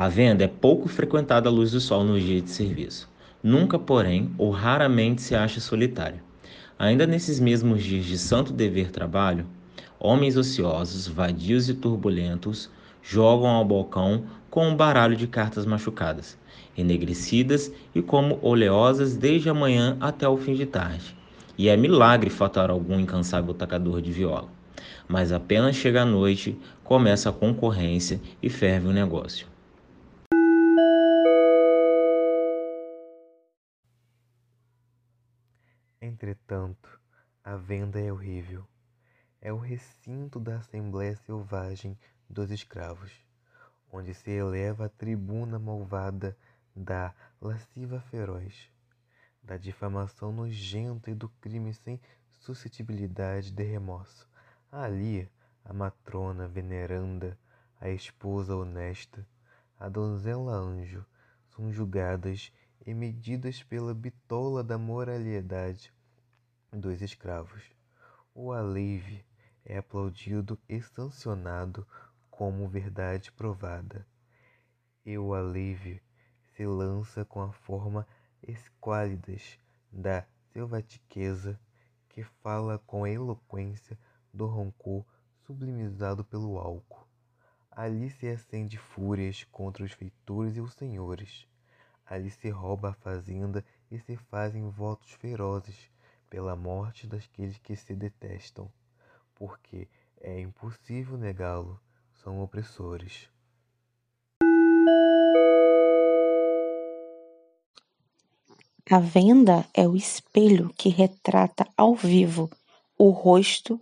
A venda é pouco frequentada à luz do sol nos dias de serviço. Nunca, porém, ou raramente se acha solitária. Ainda nesses mesmos dias de santo dever trabalho, homens ociosos, vadios e turbulentos jogam ao balcão com um baralho de cartas machucadas, enegrecidas e como oleosas desde a manhã até o fim de tarde. E é milagre faltar algum incansável tocador de viola. Mas apenas chega a noite, começa a concorrência e ferve o negócio. Entretanto, a venda é horrível. É o recinto da Assembleia Selvagem dos Escravos, onde se eleva a tribuna malvada da lasciva feroz, da difamação nojenta e do crime sem suscetibilidade de remorso. Ali, a matrona veneranda, a esposa honesta, a donzela anjo, são julgadas e medidas pela bitola da moralidade dos escravos. O alívio é aplaudido e sancionado como verdade provada, e o alívio se lança com a forma esquálidas da selvatiqueza que fala com a eloquência do rancor sublimizado pelo álcool. Ali se acende fúrias contra os feitores e os senhores Ali se rouba a fazenda e se fazem votos ferozes pela morte daqueles que se detestam, porque é impossível negá-lo, são opressores. A venda é o espelho que retrata ao vivo o rosto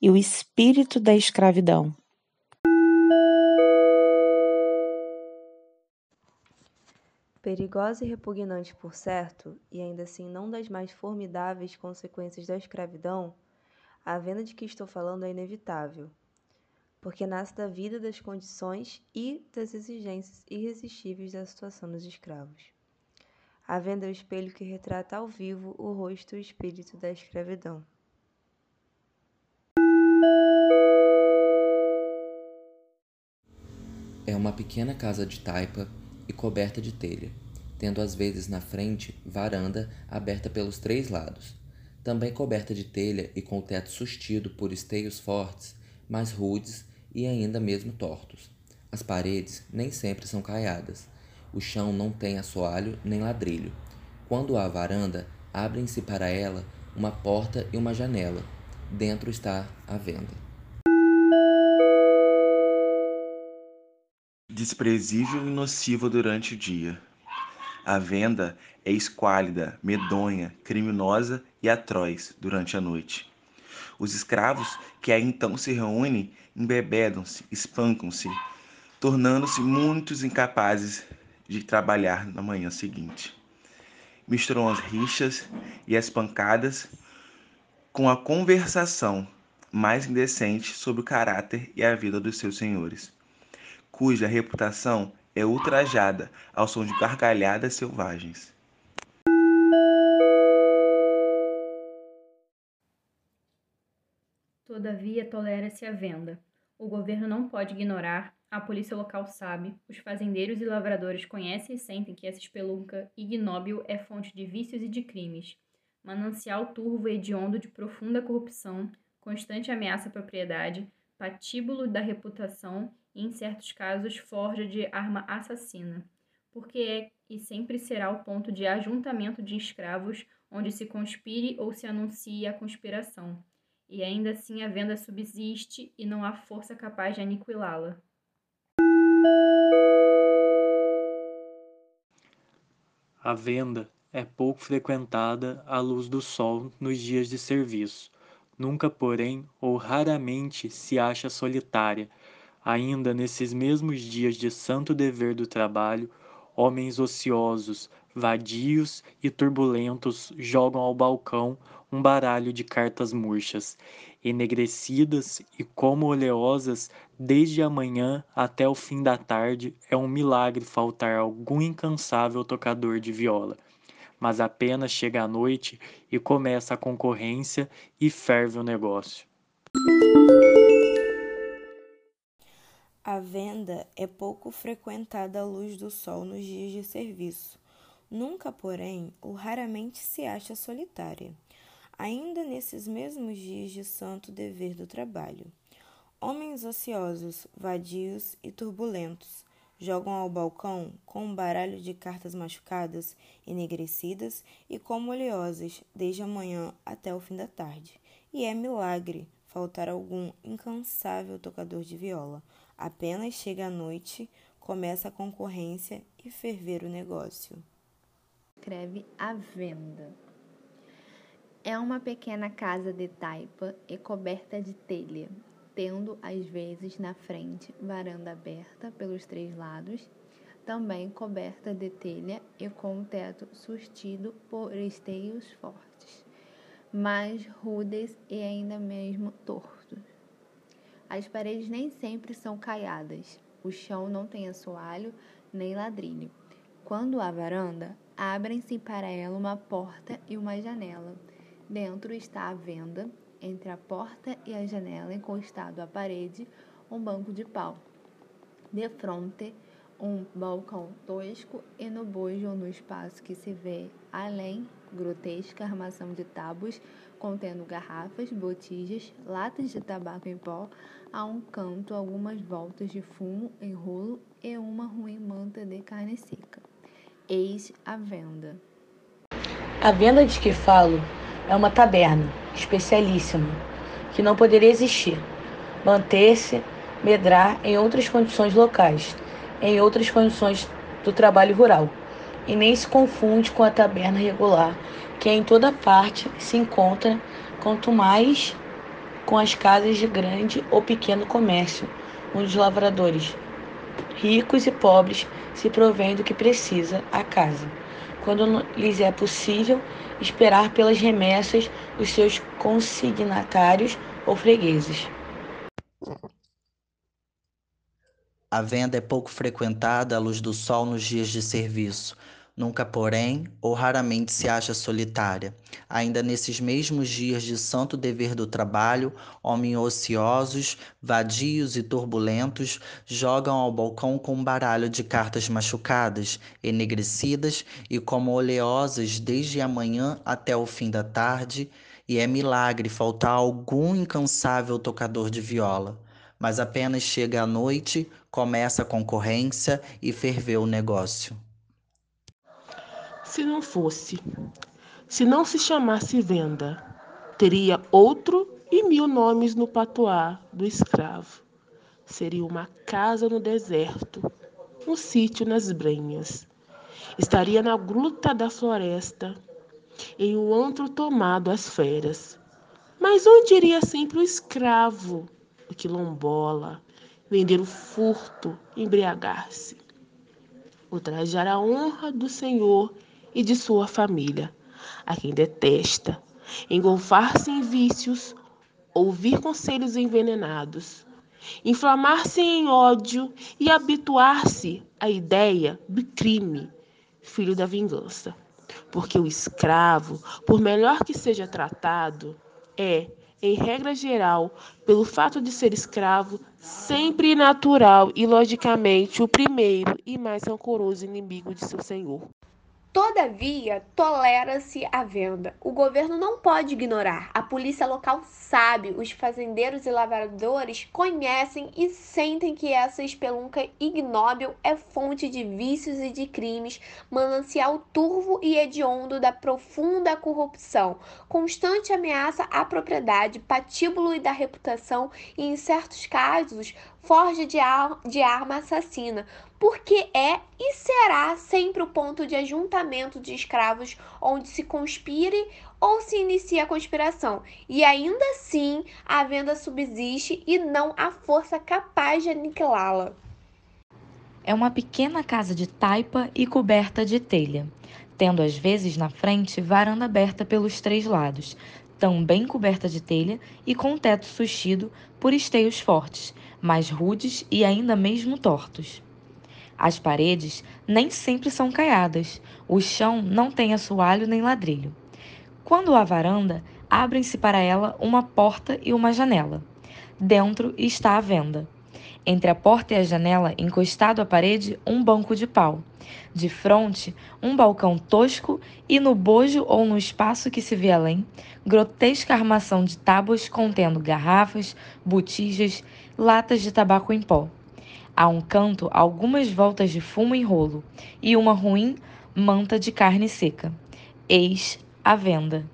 e o espírito da escravidão. Perigosa e repugnante, por certo, e ainda assim não das mais formidáveis consequências da escravidão, a venda de que estou falando é inevitável, porque nasce da vida, das condições e das exigências irresistíveis da situação dos escravos. A venda é o espelho que retrata ao vivo o rosto e o espírito da escravidão. É uma pequena casa de taipa e coberta de telha, tendo às vezes na frente varanda aberta pelos três lados, também coberta de telha e com o teto sustido por esteios fortes, mais rudes e ainda mesmo tortos. As paredes nem sempre são caiadas. O chão não tem assoalho nem ladrilho. Quando há varanda, abrem-se para ela uma porta e uma janela. Dentro está a venda. Desprezível e nociva durante o dia. A venda é esquálida, medonha, criminosa e atroz durante a noite. Os escravos que aí então se reúnem embebedam-se, espancam-se, tornando-se muitos incapazes de trabalhar na manhã seguinte. Misturam as rixas e as pancadas com a conversação mais indecente sobre o caráter e a vida dos seus senhores cuja reputação é ultrajada ao som de gargalhadas selvagens. Todavia, tolera-se a venda. O governo não pode ignorar, a polícia local sabe, os fazendeiros e lavradores conhecem e sentem que essa espelunca ignóbil é fonte de vícios e de crimes, manancial turvo e hediondo de profunda corrupção, constante ameaça à propriedade, patíbulo da reputação em certos casos, forja de arma assassina, porque é e sempre será o ponto de ajuntamento de escravos onde se conspire ou se anuncie a conspiração, e ainda assim a venda subsiste e não há força capaz de aniquilá-la. A venda é pouco frequentada à luz do sol nos dias de serviço. Nunca, porém, ou raramente se acha solitária, Ainda nesses mesmos dias de santo dever do trabalho, homens ociosos, vadios e turbulentos jogam ao balcão um baralho de cartas murchas, enegrecidas e como oleosas desde a manhã até o fim da tarde, é um milagre faltar algum incansável tocador de viola. Mas apenas chega a noite e começa a concorrência e ferve o negócio. A venda é pouco frequentada à luz do sol nos dias de serviço. Nunca, porém, ou raramente se acha solitária, ainda nesses mesmos dias de santo dever do trabalho. Homens ociosos, vadios e turbulentos jogam ao balcão com um baralho de cartas machucadas, enegrecidas e como oleosas desde a manhã até o fim da tarde. E é milagre faltar algum incansável tocador de viola. Apenas chega a noite, começa a concorrência e ferver o negócio. Escreve a venda. É uma pequena casa de taipa e coberta de telha, tendo às vezes na frente varanda aberta pelos três lados, também coberta de telha e com o teto sustido por esteios fortes, mais rudes e ainda mesmo tortos. As paredes nem sempre são caiadas, o chão não tem assoalho nem ladrilho. Quando há varanda, abrem-se para ela uma porta e uma janela. Dentro está a venda entre a porta e a janela, encostado à parede, um banco de pau. De fronte, um balcão tosco e no bojo no espaço que se vê além, grotesca armação de tábuas contendo garrafas, botijas, latas de tabaco em pó, a um canto algumas voltas de fumo em rolo e uma ruim manta de carne seca. Eis a venda. A venda de que falo é uma taberna especialíssima que não poderia existir, manter-se, medrar em outras condições locais, em outras condições do trabalho rural, e nem se confunde com a taberna regular, que em toda parte se encontra, quanto mais com as casas de grande ou pequeno comércio, onde os lavradores, ricos e pobres, se provêm do que precisa a casa quando lhes é possível esperar pelas remessas dos seus consignatários ou fregueses. A venda é pouco frequentada à luz do sol nos dias de serviço, Nunca, porém, ou raramente se acha solitária. Ainda nesses mesmos dias de santo dever do trabalho, homens ociosos, vadios e turbulentos jogam ao balcão com um baralho de cartas machucadas, enegrecidas e como oleosas desde a manhã até o fim da tarde, e é milagre faltar algum incansável tocador de viola. Mas apenas chega a noite, começa a concorrência e ferveu o negócio se não fosse, se não se chamasse venda, teria outro e mil nomes no patuá do escravo. Seria uma casa no deserto, um sítio nas brenhas. Estaria na gruta da floresta, em um antro tomado às feras. Mas onde iria sempre o escravo, o quilombola, vender o furto, embriagar-se? Ultrajar a honra do Senhor e de sua família, a quem detesta, engolfar-se em vícios, ouvir conselhos envenenados, inflamar-se em ódio e habituar-se à ideia do crime, filho da vingança. Porque o escravo, por melhor que seja tratado, é, em regra geral, pelo fato de ser escravo, sempre natural e logicamente o primeiro e mais rancoroso inimigo de seu senhor. Todavia, tolera-se a venda. O governo não pode ignorar. A polícia local sabe, os fazendeiros e lavradores conhecem e sentem que essa espelunca ignóbil é fonte de vícios e de crimes, manancial turvo e hediondo da profunda corrupção, constante ameaça à propriedade, patíbulo e da reputação e, em certos casos, forja de, ar de arma assassina, porque é e será sempre o ponto de ajuntamento de escravos onde se conspire ou se inicia a conspiração, e ainda assim a venda subsiste e não há força capaz de aniquilá-la. É uma pequena casa de taipa e coberta de telha, tendo às vezes na frente varanda aberta pelos três lados, também coberta de telha e com teto sustido por esteios fortes, mais rudes e ainda mesmo tortos. As paredes nem sempre são caiadas, o chão não tem assoalho nem ladrilho. Quando há varanda, abrem-se para ela uma porta e uma janela. Dentro está a venda. Entre a porta e a janela, encostado à parede, um banco de pau. De frente, um balcão tosco e no bojo ou no espaço que se vê além, grotesca armação de tábuas contendo garrafas, botijas, latas de tabaco em pó. A um canto, algumas voltas de fumo em rolo e uma ruim manta de carne seca. Eis à venda.